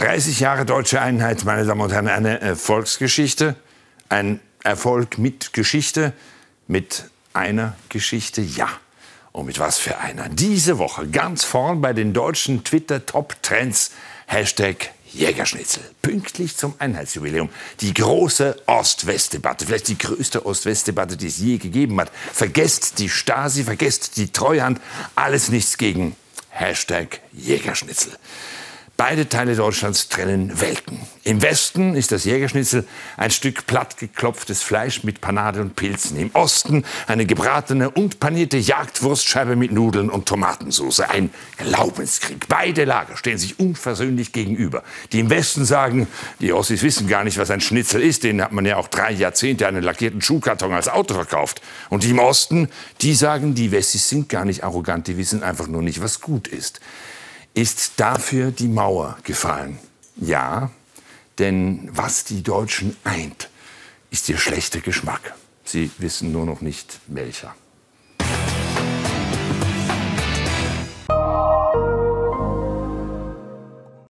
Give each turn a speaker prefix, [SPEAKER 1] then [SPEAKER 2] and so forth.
[SPEAKER 1] 30 Jahre deutsche Einheit, meine Damen und Herren, eine Erfolgsgeschichte, ein Erfolg mit Geschichte, mit einer Geschichte, ja. Und mit was für einer? Diese Woche ganz vorn bei den deutschen Twitter-Top-Trends. Hashtag Jägerschnitzel. Pünktlich zum Einheitsjubiläum. Die große Ost-West-Debatte. Vielleicht die größte Ost-West-Debatte, die es je gegeben hat. Vergesst die Stasi, vergesst die Treuhand. Alles nichts gegen Hashtag Jägerschnitzel. Beide Teile Deutschlands trennen Welten. Im Westen ist das Jägerschnitzel ein Stück plattgeklopftes Fleisch mit Panade und Pilzen. Im Osten eine gebratene und panierte Jagdwurstscheibe mit Nudeln und Tomatensauce. Ein Glaubenskrieg. Beide Lager stehen sich unversöhnlich gegenüber. Die im Westen sagen, die Ossis wissen gar nicht, was ein Schnitzel ist. Denen hat man ja auch drei Jahrzehnte einen lackierten Schuhkarton als Auto verkauft. Und die im Osten, die sagen, die Wessis sind gar nicht arrogant. Die wissen einfach nur nicht, was gut ist. Ist dafür die Mauer gefallen? Ja, denn was die Deutschen eint, ist ihr schlechter Geschmack. Sie wissen nur noch nicht welcher.